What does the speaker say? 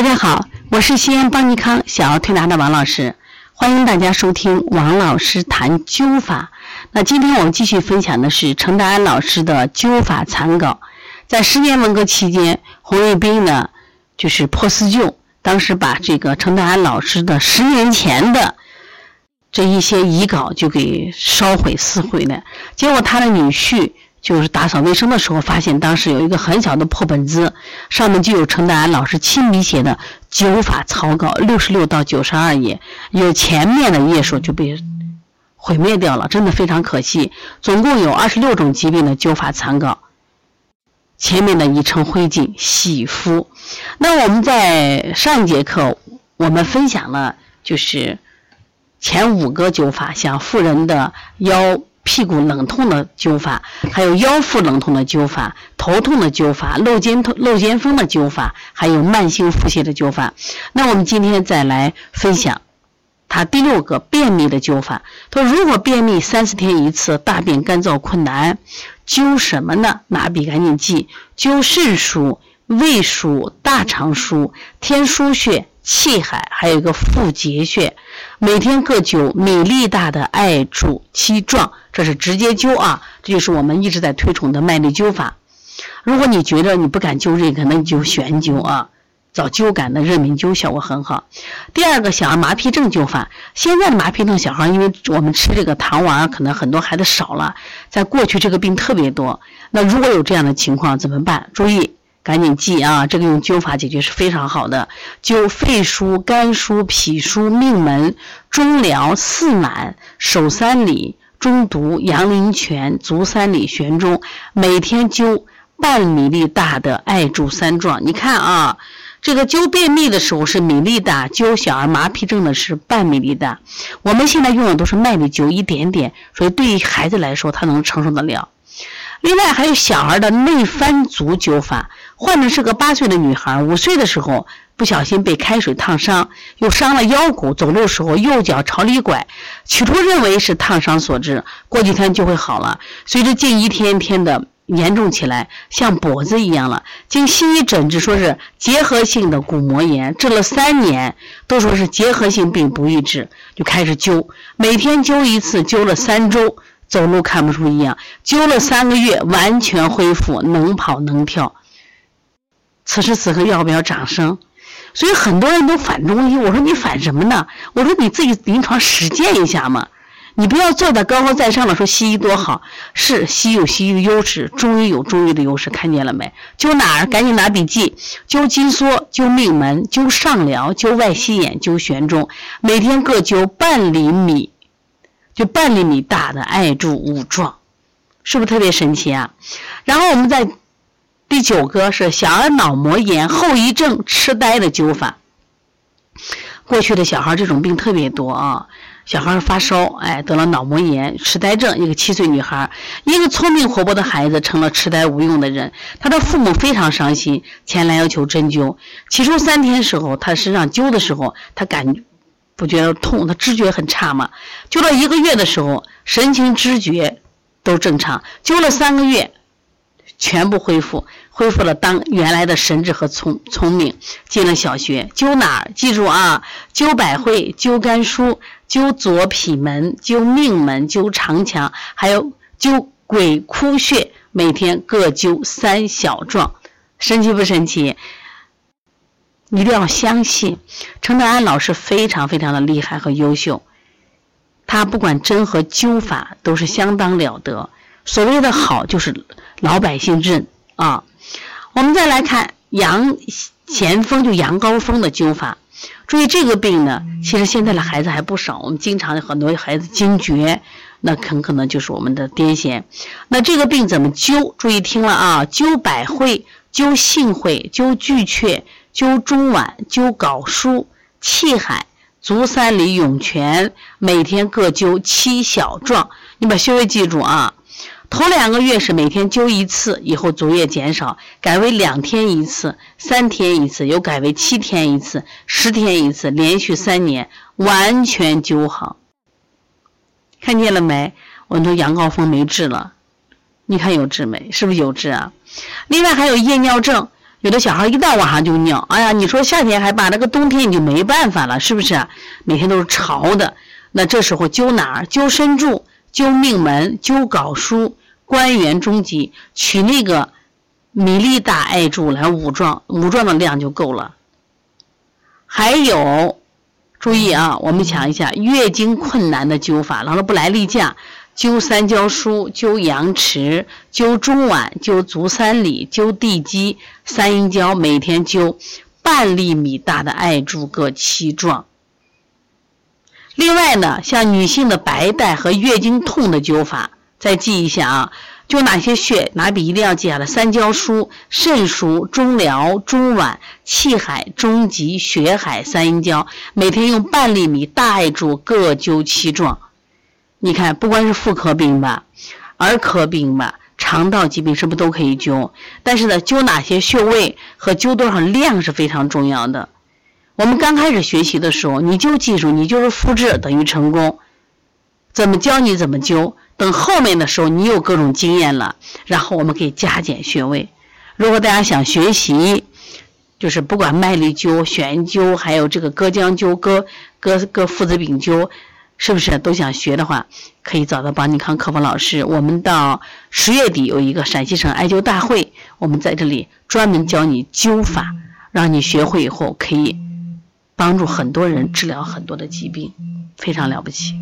大家好，我是西安邦尼康小儿推拿的王老师，欢迎大家收听王老师谈灸法。那今天我们继续分享的是程达安老师的灸法残稿。在十年文革期间，红卫兵呢就是破四旧，当时把这个程达安老师的十年前的这一些遗稿就给烧毁撕毁了。结果他的女婿。就是打扫卫生的时候，发现当时有一个很小的破本子，上面就有程达安老师亲笔写的灸法草稿，六十六到九十二页，有前面的页数就被毁灭掉了，真的非常可惜。总共有二十六种疾病的灸法残稿，前面的已成灰烬，洗肤。那我们在上一节课我们分享了，就是前五个灸法，像妇人的腰。屁股冷痛的灸法，还有腰腹冷痛的灸法，头痛的灸法，漏肩痛、漏肩风的灸法，还有慢性腹泻的灸法。那我们今天再来分享他第六个便秘的灸法。他说，如果便秘三四天一次，大便干燥困难，灸什么呢？拿笔赶紧记：灸肾腧、胃腧、大肠腧、天枢穴。气海还有一个腹结穴，每天各灸米粒大的艾柱七壮，这是直接灸啊，这就是我们一直在推崇的麦粒灸法。如果你觉得你不敢灸这个，那你就悬灸啊，找灸感的热敏灸效果很好。第二个小儿麻痹症灸法，现在的麻痹症小孩，因为我们吃这个糖丸，可能很多孩子少了，在过去这个病特别多。那如果有这样的情况怎么办？注意。赶紧记啊！这个用灸法解决是非常好的。灸肺腧、肝腧、脾腧、命门、中髎、四满、手三里、中毒、阳陵泉、足三里、悬中，每天灸半米粒大的艾柱三壮。你看啊，这个灸便秘的时候是米粒大，灸小儿麻痹症的是半米粒大。我们现在用的都是麦粒灸，一点点，所以对于孩子来说，他能承受得了。另外还有小孩的内翻足灸法，患者是个八岁的女孩，五岁的时候不小心被开水烫伤，又伤了腰骨，走路时候右脚朝里拐，起初认为是烫伤所致，过几天就会好了。随着近一天天的严重起来，像跛子一样了。经西医诊治说是结核性的骨膜炎，治了三年都说是结核性病不愈治，就开始灸，每天灸一次，灸了三周。走路看不出异样，灸了三个月，完全恢复，能跑能跳。此时此刻要不要掌声？所以很多人都反中医，我说你反什么呢？我说你自己临床实践一下嘛，你不要坐在高高在上的说西医多好，是西医有西医的优势，中医有中医的优势，看见了没？灸哪儿？赶紧拿笔记：灸筋缩，灸命门，灸上髎，灸外膝眼，灸悬中，每天各灸半厘米。就半厘米大的艾柱五壮，是不是特别神奇啊？然后我们在第九个是小儿脑膜炎后遗症痴呆的灸法。过去的小孩这种病特别多啊，小孩发烧，哎，得了脑膜炎、痴呆症。一个七岁女孩，一个聪明活泼的孩子成了痴呆无用的人，他的父母非常伤心，前来要求针灸。起初三天时候，他身上灸的时候，他感。不觉得痛，他知觉很差嘛？灸了一个月的时候，神情知觉都正常。灸了三个月，全部恢复，恢复了当原来的神智和聪聪明。进了小学，灸哪儿？记住啊，灸百会，灸肝腧，灸左脾门，灸命门，灸长强，还有灸鬼哭穴，每天各灸三小壮，神奇不神奇？一定要相信，程德安老师非常非常的厉害和优秀，他不管针和灸法都是相当了得。所谓的好，就是老百姓认啊。我们再来看阳前锋，就阳高峰的灸法。注意这个病呢，其实现在的孩子还不少，我们经常很多孩子惊厥，那很可能就是我们的癫痫。那这个病怎么灸？注意听了啊，灸百会，灸幸会，灸巨阙。灸中脘、灸睾腧、气海、足三里、涌泉，每天各灸七小壮。你把穴位记住啊！头两个月是每天灸一次，以后逐月减少，改为两天一次、三天一次，又改为七天一次、十天一次，连续三年完全灸好。看见了没？我们说阳高峰没治了，你看有治没？是不是有治啊？另外还有夜尿症。有的小孩一到晚上就尿，哎呀，你说夏天还把那个冬天你就没办法了，是不是？每天都是潮的，那这时候灸哪儿？灸身柱、灸命门、灸睾枢、关元中极，取那个米粒大艾柱来五壮，五壮的量就够了。还有，注意啊，我们讲一下月经困难的灸法，然后不来例假。灸三焦枢，灸阳池，灸中脘，灸足三里，灸地基、三阴交，每天灸半粒米大的艾柱各七壮。另外呢，像女性的白带和月经痛的灸法，再记一下啊，灸哪些穴？拿笔一定要记下来：三焦枢、肾腧、中髎、中脘、气海、中极、血海、三阴交，每天用半粒米大艾柱各灸七壮。你看，不管是妇科病吧、儿科病吧、肠道疾病，是不是都可以灸？但是呢，灸哪些穴位和灸多少量是非常重要的。我们刚开始学习的时候，你就记住，你就是复制等于成功。怎么教你怎么灸？等后面的时候，你有各种经验了，然后我们可以加减穴位。如果大家想学习，就是不管麦粒灸、悬灸，还有这个割姜灸、割割割附子饼灸。是不是都想学的话，可以找到邦尼康客服老师。我们到十月底有一个陕西省艾灸大会，我们在这里专门教你灸法，让你学会以后可以帮助很多人治疗很多的疾病，非常了不起。